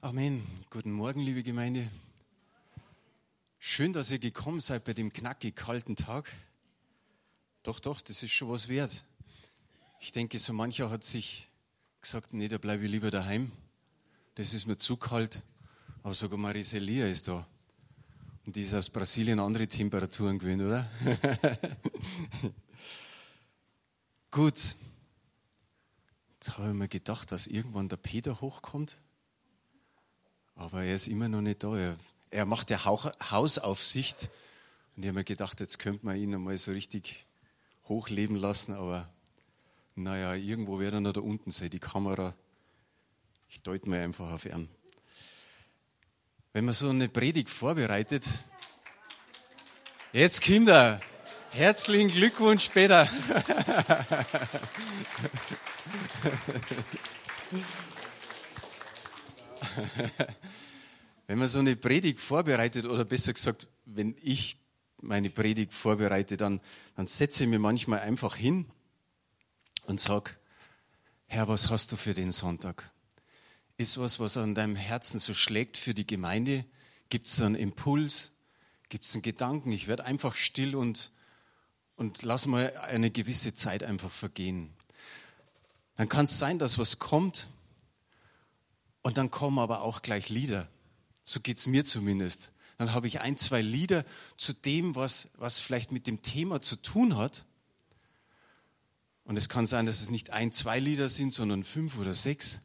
Amen. Guten Morgen, liebe Gemeinde. Schön, dass ihr gekommen seid bei dem knackig kalten Tag. Doch, doch, das ist schon was wert. Ich denke, so mancher hat sich gesagt, nee, da bleibe ich lieber daheim. Das ist mir zu kalt. Aber sogar Mariselia ist da. Und die ist aus Brasilien andere Temperaturen gewöhnt, oder? Gut. Jetzt habe ich mir gedacht, dass irgendwann der Peter hochkommt. Aber er ist immer noch nicht da. Er, er macht ja Hausaufsicht. Und ich habe mir gedacht, jetzt könnte man ihn einmal so richtig hochleben lassen. Aber naja, irgendwo wird er noch da unten sein, die Kamera. Ich deute mir einfach auf ihn. Wenn man so eine Predigt vorbereitet, jetzt Kinder, herzlichen Glückwunsch später. Wenn man so eine Predigt vorbereitet, oder besser gesagt, wenn ich meine Predigt vorbereite, dann, dann setze ich mir manchmal einfach hin und sage, Herr, was hast du für den Sonntag? Ist was, was an deinem Herzen so schlägt für die Gemeinde? Gibt es einen Impuls? Gibt es einen Gedanken? Ich werde einfach still und, und lass mal eine gewisse Zeit einfach vergehen. Dann kann es sein, dass was kommt, und dann kommen aber auch gleich Lieder. So geht es mir zumindest. Dann habe ich ein, zwei Lieder zu dem, was, was vielleicht mit dem Thema zu tun hat. Und es kann sein, dass es nicht ein, zwei Lieder sind, sondern fünf oder sechs.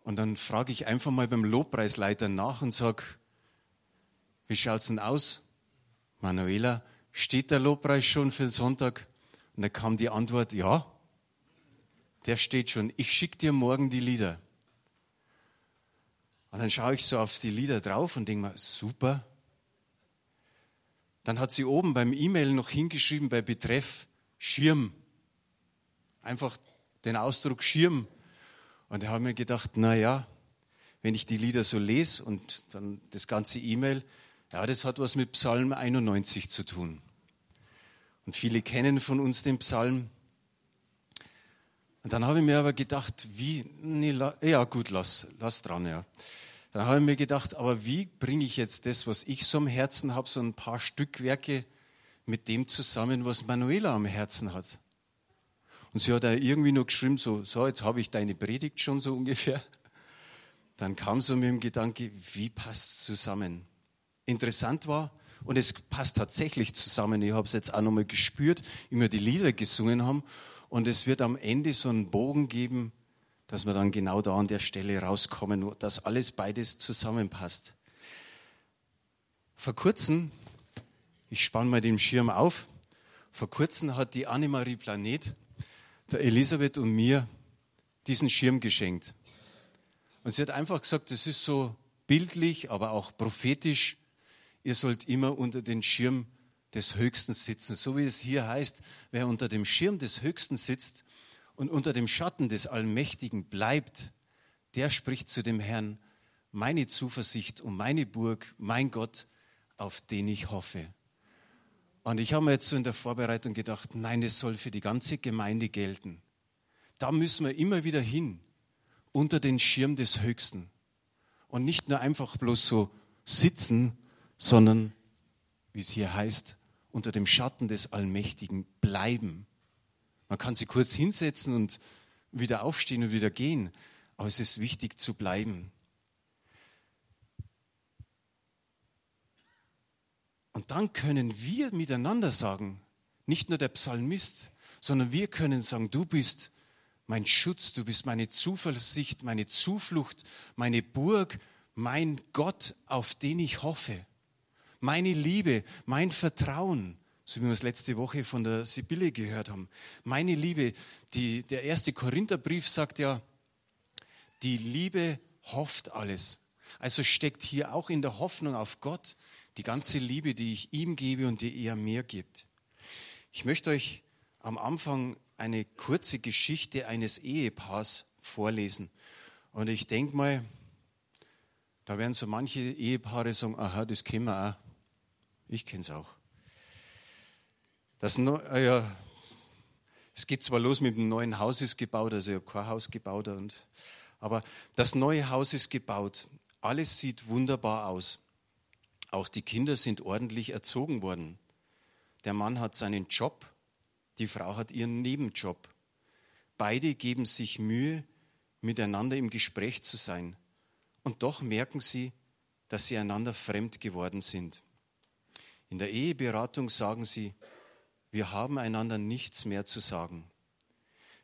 Und dann frage ich einfach mal beim Lobpreisleiter nach und sage, wie schaut es denn aus? Manuela, steht der Lobpreis schon für den Sonntag? Und dann kam die Antwort, ja, der steht schon. Ich schicke dir morgen die Lieder. Und dann schaue ich so auf die Lieder drauf und denke mir, super. Dann hat sie oben beim E-Mail noch hingeschrieben bei Betreff Schirm. Einfach den Ausdruck Schirm. Und da habe ich mir gedacht, na ja, wenn ich die Lieder so lese und dann das ganze E-Mail, ja, das hat was mit Psalm 91 zu tun. Und viele kennen von uns den Psalm. Und dann habe ich mir aber gedacht, wie, nee, ja gut, lass, lass dran, ja. Dann habe ich mir gedacht, aber wie bringe ich jetzt das, was ich so am Herzen habe, so ein paar Stückwerke mit dem zusammen, was Manuela am Herzen hat? Und sie hat da irgendwie nur geschrieben, so, so, jetzt habe ich deine Predigt schon so ungefähr. Dann kam so mit dem Gedanke, wie passt es zusammen? Interessant war, und es passt tatsächlich zusammen. Ich habe es jetzt auch nochmal gespürt, wie wir die Lieder gesungen haben. Und es wird am Ende so einen Bogen geben, dass wir dann genau da an der Stelle rauskommen, wo das alles beides zusammenpasst. Vor kurzem, ich spanne mal den Schirm auf, vor kurzem hat die Annemarie Planet der Elisabeth und mir diesen Schirm geschenkt. Und sie hat einfach gesagt, das ist so bildlich, aber auch prophetisch. Ihr sollt immer unter den Schirm des Höchsten sitzen. So wie es hier heißt, wer unter dem Schirm des Höchsten sitzt, und unter dem Schatten des Allmächtigen bleibt, der spricht zu dem Herrn, meine Zuversicht und meine Burg, mein Gott, auf den ich hoffe. Und ich habe mir jetzt so in der Vorbereitung gedacht, nein, das soll für die ganze Gemeinde gelten. Da müssen wir immer wieder hin, unter den Schirm des Höchsten. Und nicht nur einfach bloß so sitzen, sondern, wie es hier heißt, unter dem Schatten des Allmächtigen bleiben. Man kann sie kurz hinsetzen und wieder aufstehen und wieder gehen, aber es ist wichtig zu bleiben. Und dann können wir miteinander sagen, nicht nur der Psalmist, sondern wir können sagen, du bist mein Schutz, du bist meine Zuversicht, meine Zuflucht, meine Burg, mein Gott, auf den ich hoffe, meine Liebe, mein Vertrauen, so wie wir es letzte Woche von der Sibylle gehört haben. Meine Liebe, die, der erste Korintherbrief sagt ja, die Liebe hofft alles. Also steckt hier auch in der Hoffnung auf Gott die ganze Liebe, die ich ihm gebe und die er mir gibt. Ich möchte euch am Anfang eine kurze Geschichte eines Ehepaars vorlesen. Und ich denke mal, da werden so manche Ehepaare sagen, aha, das kennen wir auch. Ich kenne es auch. Das, äh, ja, es geht zwar los mit dem neuen Haus ist gebaut, also ich habe kein Haus gebaut, und, Aber das neue Haus ist gebaut. Alles sieht wunderbar aus. Auch die Kinder sind ordentlich erzogen worden. Der Mann hat seinen Job, die Frau hat ihren Nebenjob. Beide geben sich Mühe, miteinander im Gespräch zu sein. Und doch merken sie, dass sie einander fremd geworden sind. In der Eheberatung sagen sie, wir haben einander nichts mehr zu sagen.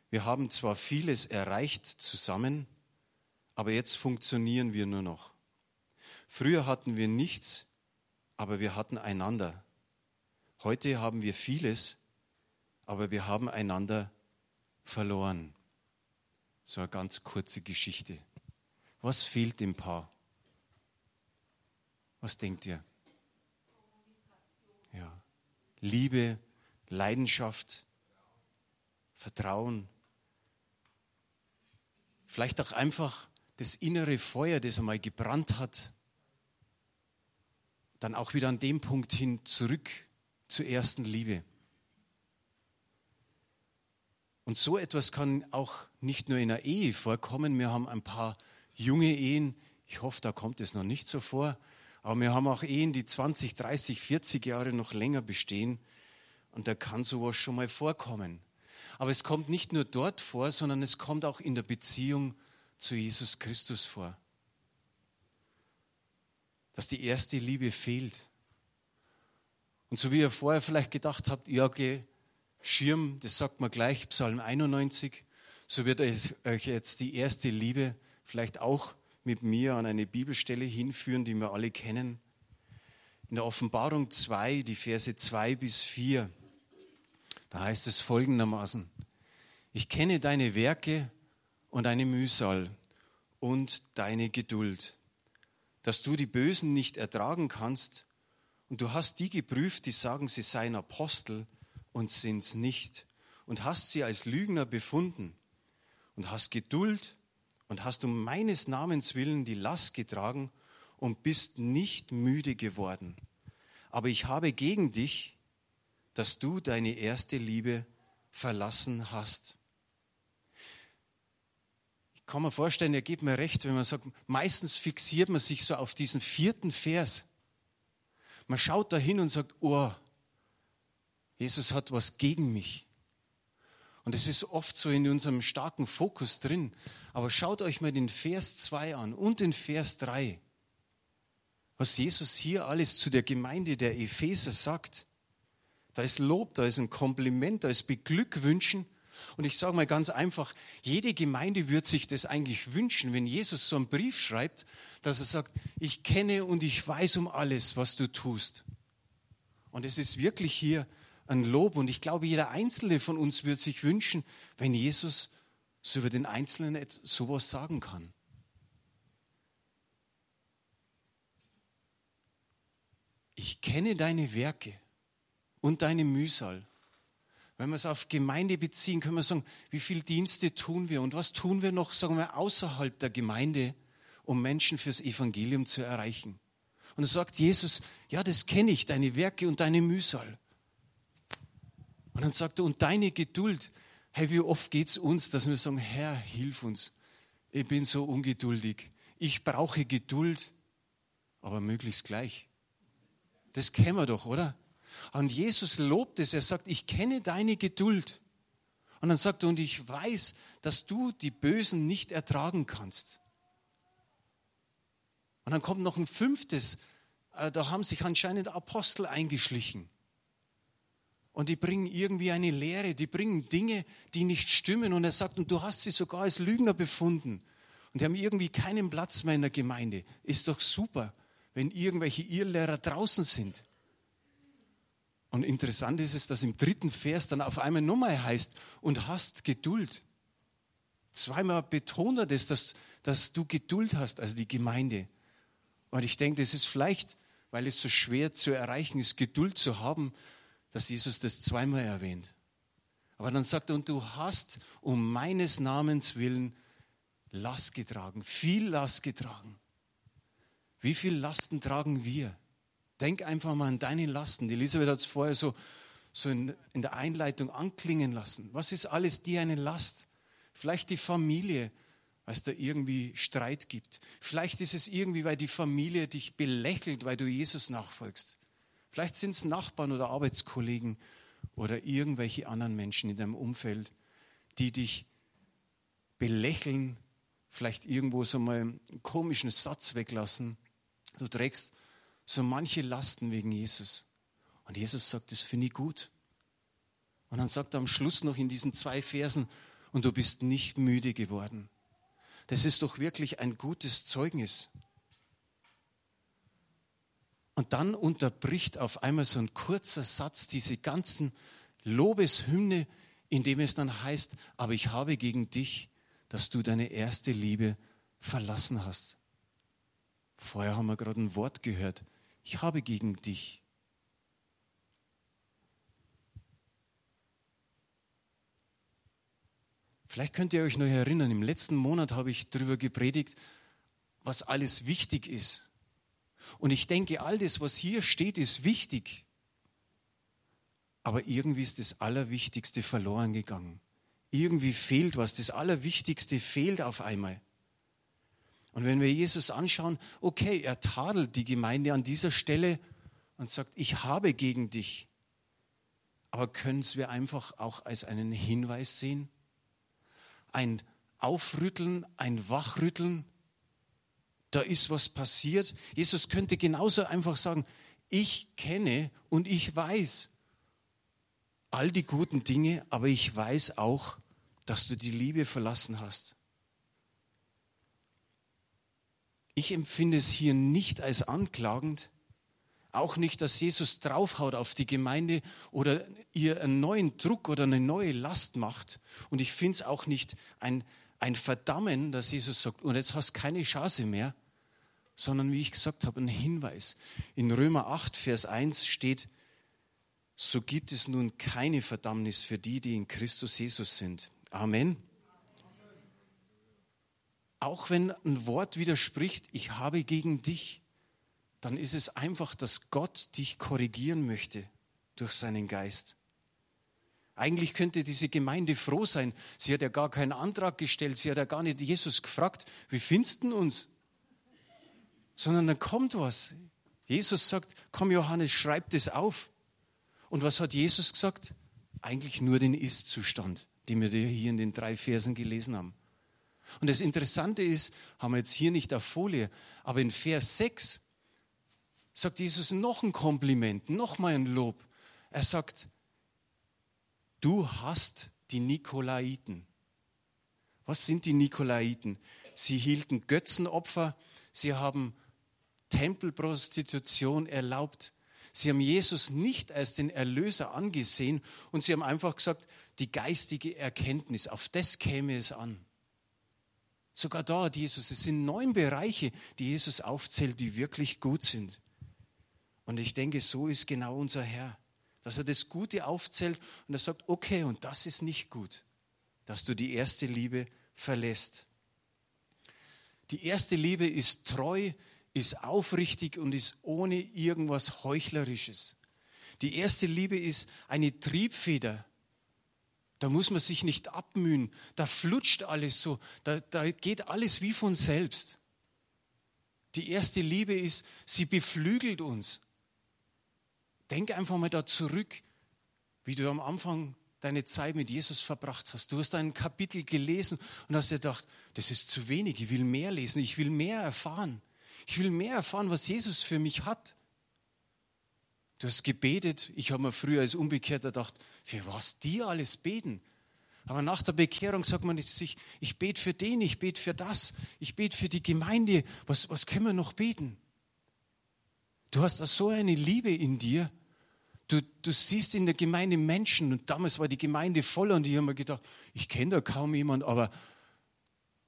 Wir haben zwar vieles erreicht zusammen, aber jetzt funktionieren wir nur noch. Früher hatten wir nichts, aber wir hatten einander. Heute haben wir vieles, aber wir haben einander verloren. So eine ganz kurze Geschichte. Was fehlt dem Paar? Was denkt ihr? Ja. Liebe, Leidenschaft, Vertrauen. Vielleicht auch einfach das innere Feuer, das einmal gebrannt hat, dann auch wieder an dem Punkt hin zurück zur ersten Liebe. Und so etwas kann auch nicht nur in der Ehe vorkommen. Wir haben ein paar junge Ehen. Ich hoffe, da kommt es noch nicht so vor. Aber wir haben auch Ehen, die 20, 30, 40 Jahre noch länger bestehen. Und da kann sowas schon mal vorkommen. Aber es kommt nicht nur dort vor, sondern es kommt auch in der Beziehung zu Jesus Christus vor. Dass die erste Liebe fehlt. Und so wie ihr vorher vielleicht gedacht habt, ja, okay, Schirm, das sagt man gleich, Psalm 91, so wird euch jetzt die erste Liebe vielleicht auch mit mir an eine Bibelstelle hinführen, die wir alle kennen. In der Offenbarung 2, die Verse 2 bis 4, da heißt es folgendermaßen, ich kenne deine Werke und deine Mühsal und deine Geduld, dass du die Bösen nicht ertragen kannst und du hast die geprüft, die sagen, sie seien Apostel und sind's nicht und hast sie als Lügner befunden und hast Geduld und hast um meines Namens willen die Last getragen und bist nicht müde geworden. Aber ich habe gegen dich, dass du deine erste Liebe verlassen hast. Ich kann mir vorstellen, er gibt mir recht, wenn man sagt, meistens fixiert man sich so auf diesen vierten Vers. Man schaut da hin und sagt, oh, Jesus hat was gegen mich. Und es ist oft so in unserem starken Fokus drin. Aber schaut euch mal den Vers 2 an und den Vers 3. Was Jesus hier alles zu der Gemeinde der Epheser sagt. Da ist Lob, da ist ein Kompliment, da ist Beglückwünschen. Und ich sage mal ganz einfach, jede Gemeinde wird sich das eigentlich wünschen, wenn Jesus so einen Brief schreibt, dass er sagt, ich kenne und ich weiß um alles, was du tust. Und es ist wirklich hier ein Lob. Und ich glaube, jeder Einzelne von uns würde sich wünschen, wenn Jesus so über den Einzelnen sowas sagen kann. Ich kenne deine Werke und deine Mühsal. Wenn wir es auf Gemeinde beziehen, können wir sagen, wie viele Dienste tun wir und was tun wir noch, sagen wir, außerhalb der Gemeinde, um Menschen fürs Evangelium zu erreichen. Und da sagt Jesus, ja, das kenne ich, deine Werke und deine Mühsal. Und dann sagt er, und deine Geduld. Hey, wie oft geht es uns, dass wir sagen, Herr, hilf uns. Ich bin so ungeduldig. Ich brauche Geduld, aber möglichst gleich. Das kennen wir doch, oder? Und Jesus lobt es. Er sagt, ich kenne deine Geduld. Und dann sagt er, und ich weiß, dass du die Bösen nicht ertragen kannst. Und dann kommt noch ein fünftes. Äh, da haben sich anscheinend Apostel eingeschlichen. Und die bringen irgendwie eine Lehre, die bringen Dinge, die nicht stimmen. Und er sagt, und du hast sie sogar als Lügner befunden. Und die haben irgendwie keinen Platz mehr in der Gemeinde. Ist doch super, wenn irgendwelche Irrlehrer draußen sind. Und interessant ist es, dass im dritten Vers dann auf einmal nochmal heißt, und hast Geduld. Zweimal betont er das, dass, dass du Geduld hast, also die Gemeinde. Und ich denke, das ist vielleicht, weil es so schwer zu erreichen ist, Geduld zu haben, dass Jesus das zweimal erwähnt. Aber dann sagt er, und du hast um meines Namens willen Last getragen, viel Last getragen. Wie viel Lasten tragen wir? Denk einfach mal an deine Lasten. Die Elisabeth hat es vorher so, so in, in der Einleitung anklingen lassen. Was ist alles dir eine Last? Vielleicht die Familie, weil es da irgendwie Streit gibt. Vielleicht ist es irgendwie, weil die Familie dich belächelt, weil du Jesus nachfolgst. Vielleicht sind es Nachbarn oder Arbeitskollegen oder irgendwelche anderen Menschen in deinem Umfeld, die dich belächeln, vielleicht irgendwo so mal einen komischen Satz weglassen. Du trägst so manche Lasten wegen Jesus. Und Jesus sagt, das finde ich gut. Und dann sagt er am Schluss noch in diesen zwei Versen, und du bist nicht müde geworden. Das ist doch wirklich ein gutes Zeugnis. Und dann unterbricht auf einmal so ein kurzer Satz diese ganzen Lobeshymne, in dem es dann heißt, aber ich habe gegen dich, dass du deine erste Liebe verlassen hast. Vorher haben wir gerade ein Wort gehört. Ich habe gegen dich. Vielleicht könnt ihr euch noch erinnern, im letzten Monat habe ich darüber gepredigt, was alles wichtig ist. Und ich denke, all das, was hier steht, ist wichtig. Aber irgendwie ist das Allerwichtigste verloren gegangen. Irgendwie fehlt was. Das Allerwichtigste fehlt auf einmal. Und wenn wir Jesus anschauen, okay, er tadelt die Gemeinde an dieser Stelle und sagt, ich habe gegen dich. Aber können es wir einfach auch als einen Hinweis sehen? ein Aufrütteln, ein Wachrütteln. Da ist was passiert. Jesus könnte genauso einfach sagen, ich kenne und ich weiß all die guten Dinge, aber ich weiß auch, dass du die Liebe verlassen hast. Ich empfinde es hier nicht als anklagend, auch nicht, dass Jesus draufhaut auf die Gemeinde oder ihr einen neuen Druck oder eine neue Last macht. Und ich finde es auch nicht ein, ein Verdammen, dass Jesus sagt, und jetzt hast du keine Chance mehr, sondern wie ich gesagt habe, ein Hinweis. In Römer 8, Vers 1 steht, so gibt es nun keine Verdammnis für die, die in Christus Jesus sind. Amen. Auch wenn ein Wort widerspricht, ich habe gegen dich, dann ist es einfach, dass Gott dich korrigieren möchte durch seinen Geist. Eigentlich könnte diese Gemeinde froh sein. Sie hat ja gar keinen Antrag gestellt. Sie hat ja gar nicht Jesus gefragt, wie findest du uns? Sondern dann kommt was. Jesus sagt, komm Johannes, schreib das auf. Und was hat Jesus gesagt? Eigentlich nur den Ist-Zustand, den wir hier in den drei Versen gelesen haben. Und das Interessante ist, haben wir jetzt hier nicht auf Folie, aber in Vers 6 sagt Jesus noch ein Kompliment, noch mal ein Lob. Er sagt, du hast die Nikolaiten. Was sind die Nikolaiten? Sie hielten Götzenopfer, sie haben Tempelprostitution erlaubt. Sie haben Jesus nicht als den Erlöser angesehen und sie haben einfach gesagt, die geistige Erkenntnis, auf das käme es an. Sogar da hat Jesus, es sind neun Bereiche, die Jesus aufzählt, die wirklich gut sind. Und ich denke, so ist genau unser Herr, dass er das Gute aufzählt und er sagt, okay, und das ist nicht gut, dass du die erste Liebe verlässt. Die erste Liebe ist treu, ist aufrichtig und ist ohne irgendwas Heuchlerisches. Die erste Liebe ist eine Triebfeder. Da muss man sich nicht abmühen. Da flutscht alles so. Da, da geht alles wie von selbst. Die erste Liebe ist, sie beflügelt uns. Denk einfach mal da zurück, wie du am Anfang deine Zeit mit Jesus verbracht hast. Du hast ein Kapitel gelesen und hast dir gedacht, das ist zu wenig, ich will mehr lesen, ich will mehr erfahren. Ich will mehr erfahren, was Jesus für mich hat. Du hast gebetet, ich habe mir früher als Umbekehrter gedacht, für was die alles beten? Aber nach der Bekehrung sagt man sich, ich bete für den, ich bete für das, ich bete für die Gemeinde. Was, was können wir noch beten? Du hast da so eine Liebe in dir, Du, du siehst in der Gemeinde Menschen und damals war die Gemeinde voll und ich habe mir gedacht, ich kenne da kaum jemanden, aber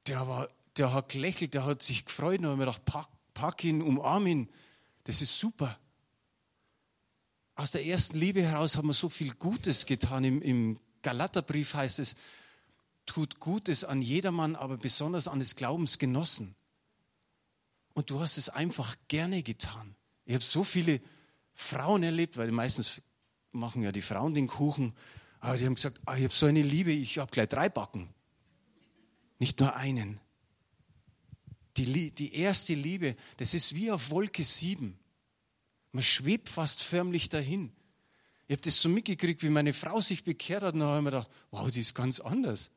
der, war, der hat gelächelt, der hat sich gefreut und habe mir gedacht, pack, pack ihn, umarm ihn, das ist super. Aus der ersten Liebe heraus haben wir so viel Gutes getan. Im, im Galaterbrief heißt es, tut Gutes an jedermann, aber besonders an des Glaubens Genossen. Und du hast es einfach gerne getan. Ich habe so viele Frauen erlebt, weil meistens machen ja die Frauen den Kuchen. Aber die haben gesagt, ah, ich habe so eine Liebe, ich habe gleich drei Backen. Nicht nur einen. Die, die erste Liebe, das ist wie auf Wolke 7. Man schwebt fast förmlich dahin. Ich habe das so mitgekriegt, wie meine Frau sich bekehrt hat, und dann habe ich mir gedacht, wow, die ist ganz anders.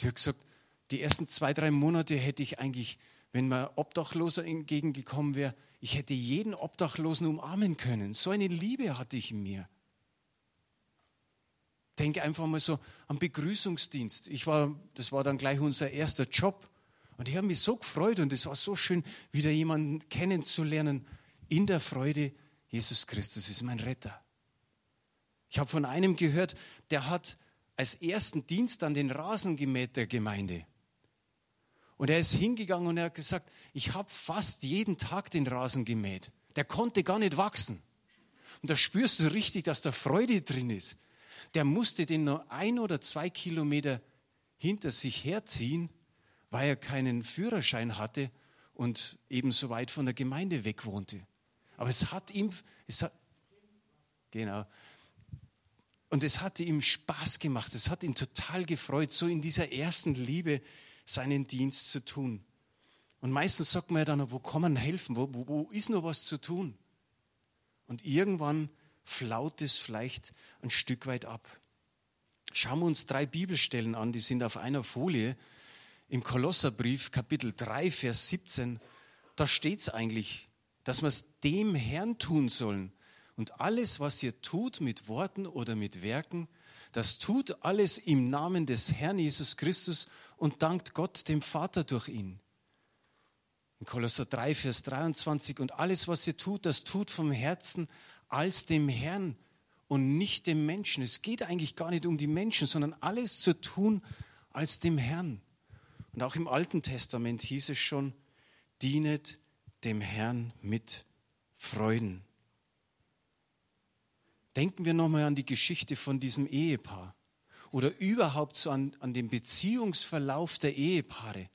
Die hat gesagt, die ersten zwei, drei Monate hätte ich eigentlich, wenn mir Obdachloser entgegengekommen wäre, ich hätte jeden Obdachlosen umarmen können. So eine Liebe hatte ich in mir. Denke einfach mal so am Begrüßungsdienst. Ich war, das war dann gleich unser erster Job. Und ich habe mich so gefreut und es war so schön, wieder jemanden kennenzulernen in der Freude, Jesus Christus ist mein Retter. Ich habe von einem gehört, der hat als ersten Dienst an den Rasen gemäht der Gemeinde. Und er ist hingegangen und er hat gesagt, ich habe fast jeden Tag den Rasen gemäht. Der konnte gar nicht wachsen. Und da spürst du richtig, dass da Freude drin ist. Der musste den nur ein oder zwei Kilometer hinter sich herziehen, weil er keinen Führerschein hatte und eben so weit von der Gemeinde weg wohnte. Aber es hat ihm, es hat, genau, und es hatte ihm Spaß gemacht, es hat ihn total gefreut, so in dieser ersten Liebe seinen Dienst zu tun. Und meistens sagt man ja dann, wo kann man helfen, wo, wo, wo ist noch was zu tun? Und irgendwann flaut es vielleicht ein Stück weit ab. Schauen wir uns drei Bibelstellen an, die sind auf einer Folie. Im Kolosserbrief, Kapitel 3, Vers 17, da steht es eigentlich, dass wir es dem Herrn tun sollen, und alles, was ihr tut mit Worten oder mit Werken, das tut alles im Namen des Herrn Jesus Christus und dankt Gott dem Vater durch ihn. In Kolosser 3, Vers 23, und alles, was ihr tut, das tut vom Herzen als dem Herrn und nicht dem Menschen. Es geht eigentlich gar nicht um die Menschen, sondern alles zu tun als dem Herrn. Und auch im Alten Testament hieß es schon, dienet dem Herrn mit Freuden. Denken wir nochmal an die Geschichte von diesem Ehepaar oder überhaupt so an, an den Beziehungsverlauf der Ehepaare.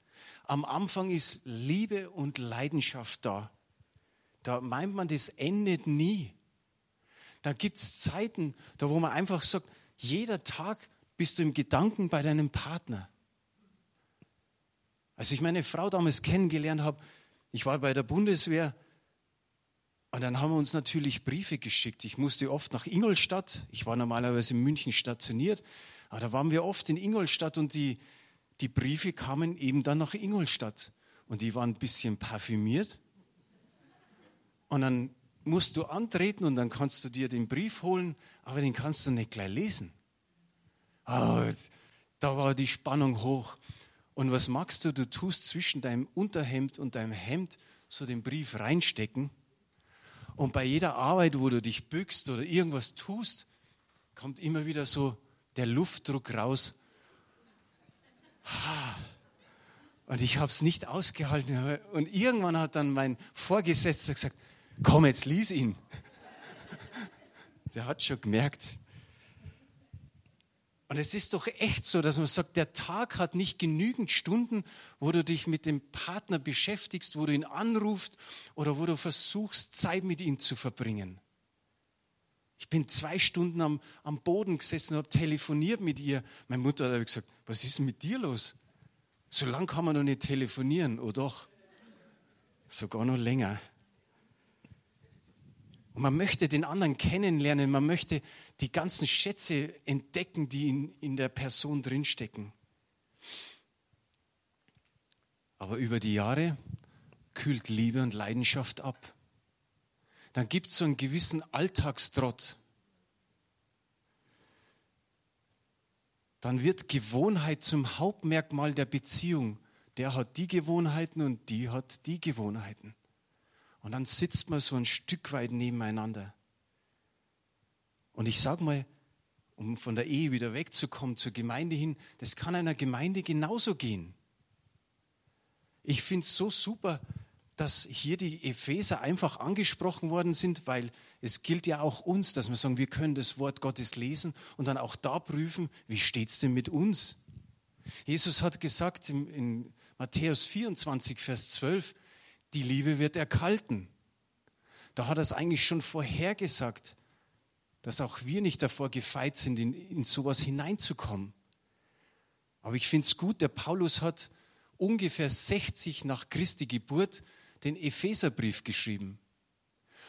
Am Anfang ist Liebe und Leidenschaft da. Da meint man, das endet nie. Da gibt es Zeiten, da wo man einfach sagt, jeder Tag bist du im Gedanken bei deinem Partner. Als ich meine Frau damals kennengelernt habe, ich war bei der Bundeswehr, und dann haben wir uns natürlich Briefe geschickt. Ich musste oft nach Ingolstadt. Ich war normalerweise in München stationiert. Aber da waren wir oft in Ingolstadt und die, die Briefe kamen eben dann nach Ingolstadt. Und die waren ein bisschen parfümiert. Und dann musst du antreten und dann kannst du dir den Brief holen, aber den kannst du nicht gleich lesen. Oh, da war die Spannung hoch. Und was magst du? Du tust zwischen deinem Unterhemd und deinem Hemd so den Brief reinstecken und bei jeder Arbeit, wo du dich bückst oder irgendwas tust, kommt immer wieder so der Luftdruck raus. Und ich habe es nicht ausgehalten. Und irgendwann hat dann mein Vorgesetzter gesagt, komm jetzt, lies ihn. Der hat schon gemerkt, und es ist doch echt so, dass man sagt, der Tag hat nicht genügend Stunden, wo du dich mit dem Partner beschäftigst, wo du ihn anrufst oder wo du versuchst, Zeit mit ihm zu verbringen. Ich bin zwei Stunden am, am Boden gesessen und habe telefoniert mit ihr. Meine Mutter hat gesagt, was ist mit dir los? So lange kann man doch nicht telefonieren, oder oh doch? Sogar noch länger. Und man möchte den anderen kennenlernen, man möchte die ganzen Schätze entdecken, die in, in der Person drinstecken. Aber über die Jahre kühlt Liebe und Leidenschaft ab. Dann gibt es so einen gewissen Alltagstrott. Dann wird Gewohnheit zum Hauptmerkmal der Beziehung. Der hat die Gewohnheiten und die hat die Gewohnheiten. Und dann sitzt man so ein Stück weit nebeneinander. Und ich sage mal, um von der Ehe wieder wegzukommen zur Gemeinde hin, das kann einer Gemeinde genauso gehen. Ich finde es so super, dass hier die Epheser einfach angesprochen worden sind, weil es gilt ja auch uns, dass wir sagen, wir können das Wort Gottes lesen und dann auch da prüfen, wie steht es denn mit uns? Jesus hat gesagt in, in Matthäus 24, Vers 12, die Liebe wird erkalten. Da hat er es eigentlich schon vorhergesagt, dass auch wir nicht davor gefeit sind, in, in sowas hineinzukommen. Aber ich finde es gut, der Paulus hat ungefähr 60 nach Christi Geburt den Epheserbrief geschrieben.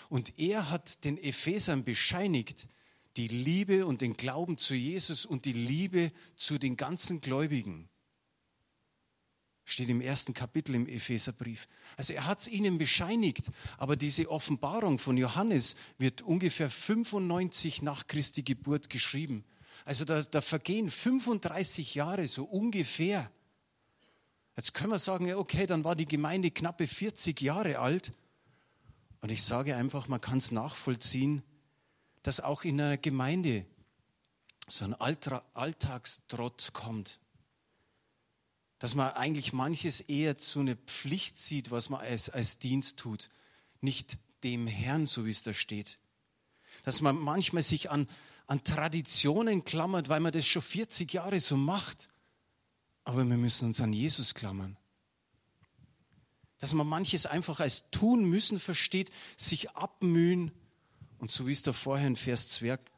Und er hat den Ephesern bescheinigt, die Liebe und den Glauben zu Jesus und die Liebe zu den ganzen Gläubigen. Steht im ersten Kapitel im Epheserbrief. Also er hat es ihnen bescheinigt, aber diese Offenbarung von Johannes wird ungefähr 95 nach Christi Geburt geschrieben. Also da, da vergehen 35 Jahre so ungefähr. Jetzt können wir sagen, okay, dann war die Gemeinde knappe 40 Jahre alt. Und ich sage einfach, man kann es nachvollziehen, dass auch in einer Gemeinde so ein Alltagstrott kommt. Dass man eigentlich manches eher zu einer Pflicht sieht, was man als, als Dienst tut, nicht dem Herrn, so wie es da steht. Dass man manchmal sich an, an Traditionen klammert, weil man das schon 40 Jahre so macht. Aber wir müssen uns an Jesus klammern. Dass man manches einfach als tun müssen versteht, sich abmühen, und so wie es da vorher in Vers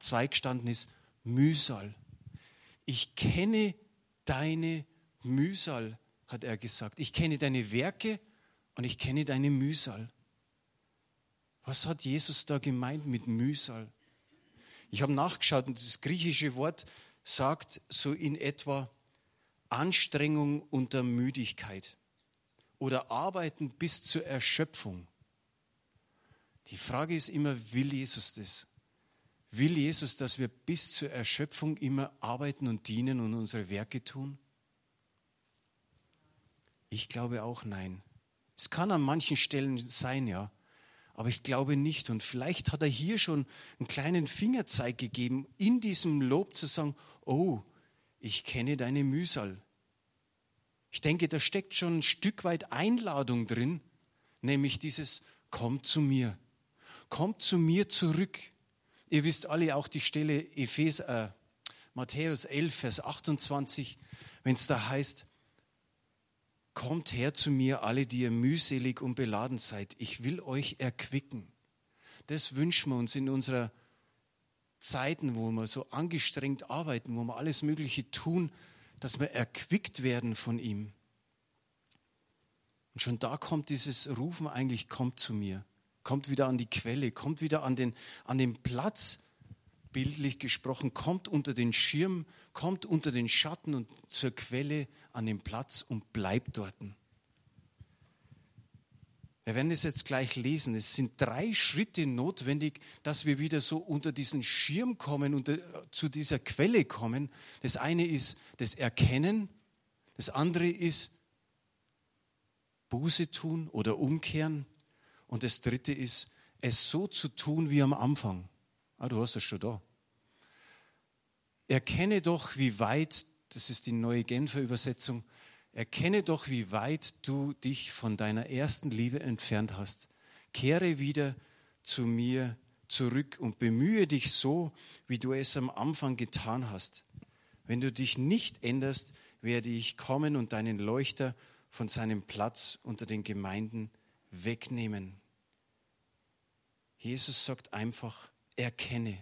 2 gestanden ist, Mühsal. Ich kenne deine Mühsal, hat er gesagt. Ich kenne deine Werke und ich kenne deine Mühsal. Was hat Jesus da gemeint mit Mühsal? Ich habe nachgeschaut und das griechische Wort sagt so in etwa Anstrengung unter Müdigkeit oder Arbeiten bis zur Erschöpfung. Die Frage ist immer, will Jesus das? Will Jesus, dass wir bis zur Erschöpfung immer arbeiten und dienen und unsere Werke tun? Ich glaube auch nein. Es kann an manchen Stellen sein, ja, aber ich glaube nicht. Und vielleicht hat er hier schon einen kleinen Fingerzeig gegeben, in diesem Lob zu sagen, oh, ich kenne deine Mühsal. Ich denke, da steckt schon ein Stück weit Einladung drin, nämlich dieses, komm zu mir kommt zu mir zurück. Ihr wisst alle auch die Stelle Ephes, äh, Matthäus 11, Vers 28, wenn es da heißt, kommt her zu mir, alle, die ihr mühselig und beladen seid. Ich will euch erquicken. Das wünschen wir uns in unserer Zeiten, wo wir so angestrengt arbeiten, wo wir alles Mögliche tun, dass wir erquickt werden von ihm. Und schon da kommt dieses Rufen eigentlich, kommt zu mir kommt wieder an die Quelle, kommt wieder an den, an den Platz, bildlich gesprochen, kommt unter den Schirm, kommt unter den Schatten und zur Quelle an den Platz und bleibt dort. Wir werden es jetzt gleich lesen. Es sind drei Schritte notwendig, dass wir wieder so unter diesen Schirm kommen, unter, zu dieser Quelle kommen. Das eine ist das Erkennen, das andere ist Buße tun oder umkehren und das dritte ist, es so zu tun wie am Anfang. Ah, du hast es schon da. Erkenne doch, wie weit, das ist die neue Genfer Übersetzung, erkenne doch, wie weit du dich von deiner ersten Liebe entfernt hast. Kehre wieder zu mir zurück und bemühe dich so, wie du es am Anfang getan hast. Wenn du dich nicht änderst, werde ich kommen und deinen Leuchter von seinem Platz unter den Gemeinden wegnehmen. Jesus sagt einfach, erkenne.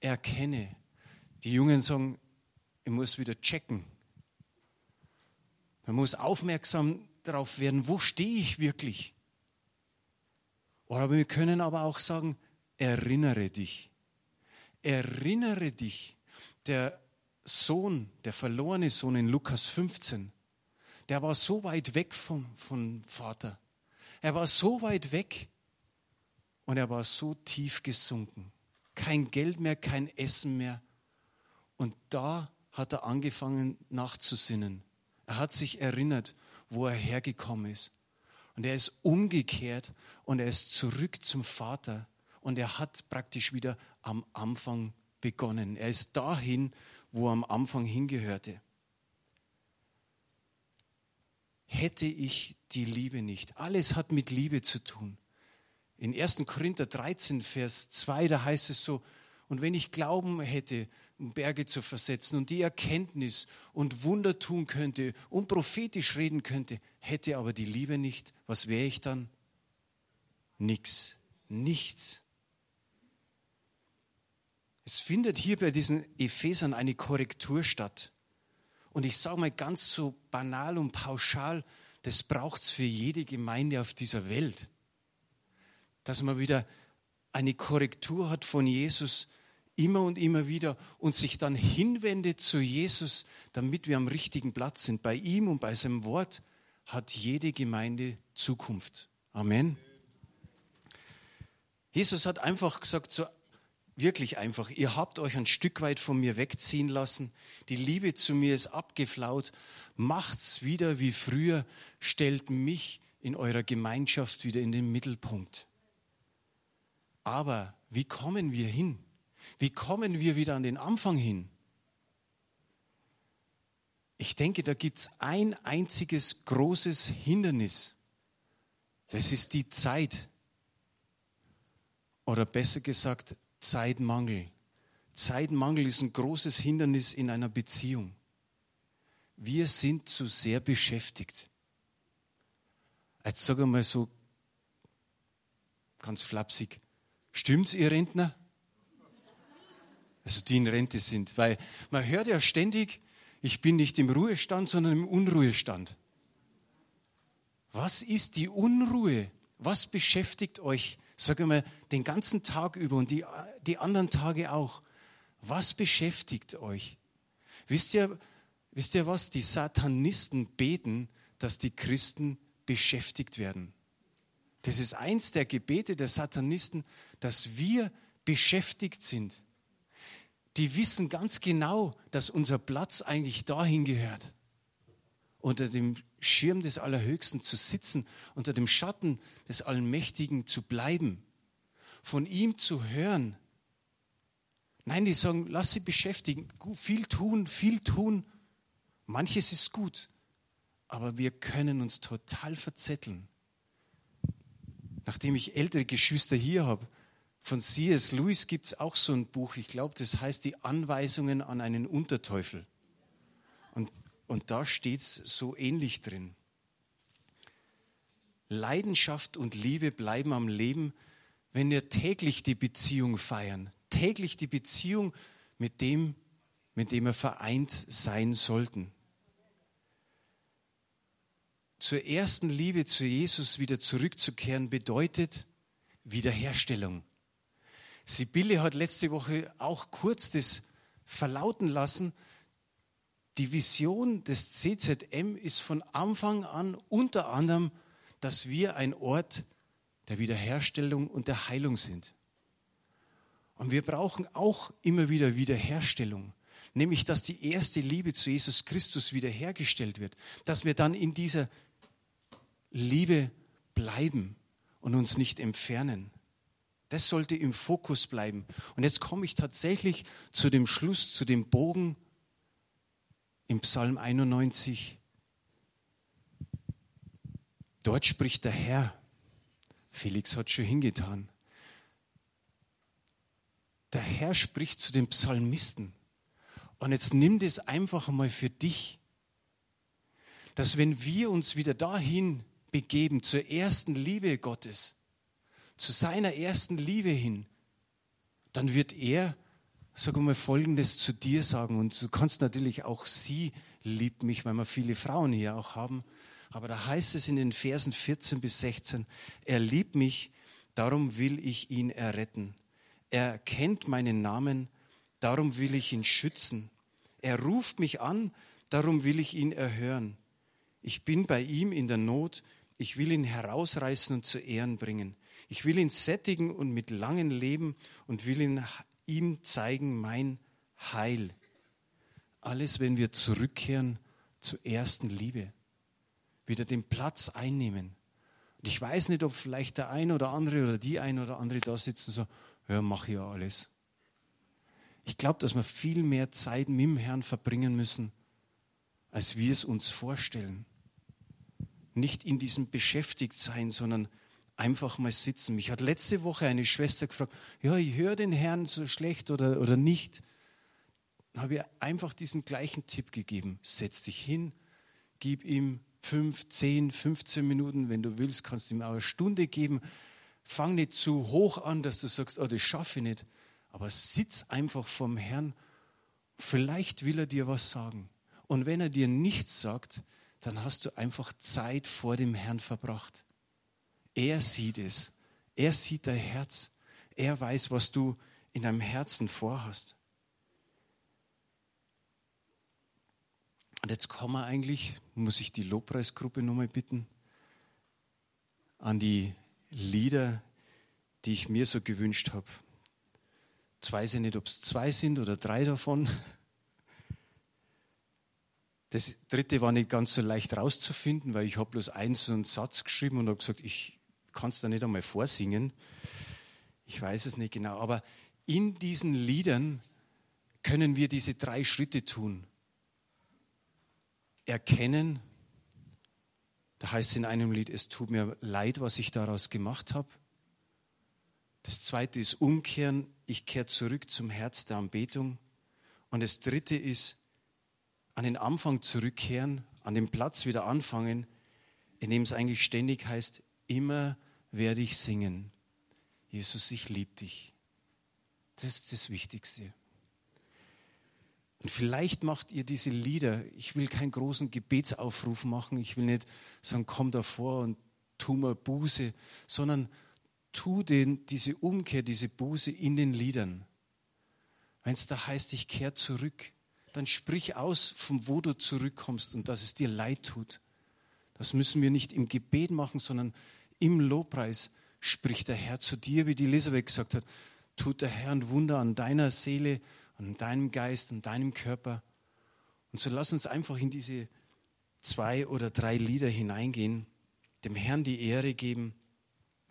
Erkenne. Die Jungen sagen, ich muss wieder checken. Man muss aufmerksam darauf werden, wo stehe ich wirklich. Oder wir können aber auch sagen, erinnere dich. Erinnere dich. Der Sohn, der verlorene Sohn in Lukas 15, der war so weit weg vom, vom Vater. Er war so weit weg und er war so tief gesunken. Kein Geld mehr, kein Essen mehr. Und da hat er angefangen nachzusinnen. Er hat sich erinnert, wo er hergekommen ist. Und er ist umgekehrt und er ist zurück zum Vater. Und er hat praktisch wieder am Anfang begonnen. Er ist dahin, wo er am Anfang hingehörte hätte ich die Liebe nicht. Alles hat mit Liebe zu tun. In 1. Korinther 13, Vers 2, da heißt es so, und wenn ich Glauben hätte, Berge zu versetzen und die Erkenntnis und Wunder tun könnte und prophetisch reden könnte, hätte aber die Liebe nicht, was wäre ich dann? Nix, nichts. Es findet hier bei diesen Ephesern eine Korrektur statt. Und ich sage mal ganz so banal und pauschal, das braucht es für jede Gemeinde auf dieser Welt. Dass man wieder eine Korrektur hat von Jesus immer und immer wieder und sich dann hinwendet zu Jesus, damit wir am richtigen Platz sind. Bei ihm und bei seinem Wort hat jede Gemeinde Zukunft. Amen. Jesus hat einfach gesagt, so wirklich einfach, ihr habt euch ein Stück weit von mir wegziehen lassen, die Liebe zu mir ist abgeflaut, macht's wieder wie früher, stellt mich in eurer Gemeinschaft wieder in den Mittelpunkt. Aber wie kommen wir hin? Wie kommen wir wieder an den Anfang hin? Ich denke, da gibt es ein einziges großes Hindernis. Das ist die Zeit. Oder besser gesagt, Zeitmangel. Zeitmangel ist ein großes Hindernis in einer Beziehung. Wir sind zu sehr beschäftigt. Jetzt sage ich mal so ganz flapsig. Stimmt's, ihr Rentner? Also die in Rente sind. Weil man hört ja ständig, ich bin nicht im Ruhestand, sondern im Unruhestand. Was ist die Unruhe? Was beschäftigt euch, sage mal, den ganzen Tag über und die, die anderen Tage auch? Was beschäftigt euch? Wisst ihr, wisst ihr was? Die Satanisten beten, dass die Christen beschäftigt werden. Das ist eins der Gebete der Satanisten, dass wir beschäftigt sind. Die wissen ganz genau, dass unser Platz eigentlich dahin gehört. Unter dem Schirm des Allerhöchsten zu sitzen, unter dem Schatten des Allmächtigen zu bleiben, von ihm zu hören. Nein, die sagen, lass sie beschäftigen, viel tun, viel tun. Manches ist gut, aber wir können uns total verzetteln nachdem ich ältere Geschwister hier habe, von C.S. Lewis gibt es auch so ein Buch, ich glaube, das heißt Die Anweisungen an einen Unterteufel. Und, und da steht es so ähnlich drin. Leidenschaft und Liebe bleiben am Leben, wenn wir täglich die Beziehung feiern, täglich die Beziehung mit dem, mit dem wir vereint sein sollten zur ersten Liebe zu Jesus wieder zurückzukehren, bedeutet Wiederherstellung. Sibylle hat letzte Woche auch kurz das verlauten lassen. Die Vision des CZM ist von Anfang an unter anderem, dass wir ein Ort der Wiederherstellung und der Heilung sind. Und wir brauchen auch immer wieder Wiederherstellung, nämlich dass die erste Liebe zu Jesus Christus wiederhergestellt wird, dass wir dann in dieser Liebe bleiben und uns nicht entfernen. Das sollte im Fokus bleiben. Und jetzt komme ich tatsächlich zu dem Schluss, zu dem Bogen im Psalm 91. Dort spricht der Herr. Felix hat schon hingetan. Der Herr spricht zu den Psalmisten. Und jetzt nimm das einfach mal für dich, dass wenn wir uns wieder dahin begeben zur ersten Liebe Gottes, zu seiner ersten Liebe hin, dann wird er, sag mal, Folgendes zu dir sagen. Und du kannst natürlich auch sie liebt mich, weil wir viele Frauen hier auch haben. Aber da heißt es in den Versen 14 bis 16, er liebt mich, darum will ich ihn erretten. Er kennt meinen Namen, darum will ich ihn schützen. Er ruft mich an, darum will ich ihn erhören. Ich bin bei ihm in der Not, ich will ihn herausreißen und zu Ehren bringen. Ich will ihn sättigen und mit langem Leben und will ihn, ihm zeigen mein Heil. Alles, wenn wir zurückkehren zur ersten Liebe, wieder den Platz einnehmen. Und ich weiß nicht, ob vielleicht der ein oder andere oder die ein oder andere da sitzen und so, ja, mach ja alles. Ich glaube, dass wir viel mehr Zeit mit dem Herrn verbringen müssen, als wir es uns vorstellen nicht in diesem Beschäftigtsein, sondern einfach mal sitzen. Mich hat letzte Woche eine Schwester gefragt, ja, ich höre den Herrn so schlecht oder, oder nicht. Dann habe ich einfach diesen gleichen Tipp gegeben. Setz dich hin, gib ihm fünf, zehn, 15 Minuten, wenn du willst, kannst du ihm auch eine Stunde geben. Fang nicht zu hoch an, dass du sagst, oh, das schaffe ich nicht. Aber sitz einfach vom Herrn. Vielleicht will er dir was sagen. Und wenn er dir nichts sagt, dann hast du einfach Zeit vor dem Herrn verbracht. Er sieht es. Er sieht dein Herz. Er weiß, was du in deinem Herzen vorhast. Und jetzt kommen wir eigentlich, muss ich die Lobpreisgruppe nochmal bitten, an die Lieder, die ich mir so gewünscht habe. Jetzt weiß ich nicht, ob es zwei sind oder drei davon. Das dritte war nicht ganz so leicht rauszufinden, weil ich habe bloß einen Satz geschrieben und habe gesagt, ich kann es da nicht einmal vorsingen. Ich weiß es nicht genau. Aber in diesen Liedern können wir diese drei Schritte tun. Erkennen, da heißt es in einem Lied, es tut mir leid, was ich daraus gemacht habe. Das zweite ist umkehren, ich kehre zurück zum Herz der Anbetung. Und das dritte ist an den Anfang zurückkehren, an den Platz wieder anfangen, in dem es eigentlich ständig heißt, immer werde ich singen. Jesus, ich liebe dich. Das ist das Wichtigste. Und vielleicht macht ihr diese Lieder, ich will keinen großen Gebetsaufruf machen, ich will nicht sagen, komm davor und tu mal Buße, sondern tu den, diese Umkehr, diese Buße in den Liedern. Wenn es da heißt, ich kehre zurück, dann sprich aus, von wo du zurückkommst und dass es dir leid tut. Das müssen wir nicht im Gebet machen, sondern im Lobpreis spricht der Herr zu dir, wie die Elisabeth gesagt hat, tut der Herr ein Wunder an deiner Seele, an deinem Geist, an deinem Körper. Und so lass uns einfach in diese zwei oder drei Lieder hineingehen, dem Herrn die Ehre geben.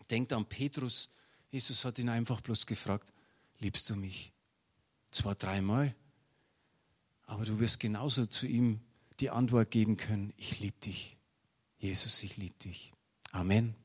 Denkt an Petrus. Jesus hat ihn einfach bloß gefragt, liebst du mich? Zwar dreimal, aber du wirst genauso zu ihm die Antwort geben können, ich liebe dich. Jesus, ich liebe dich. Amen.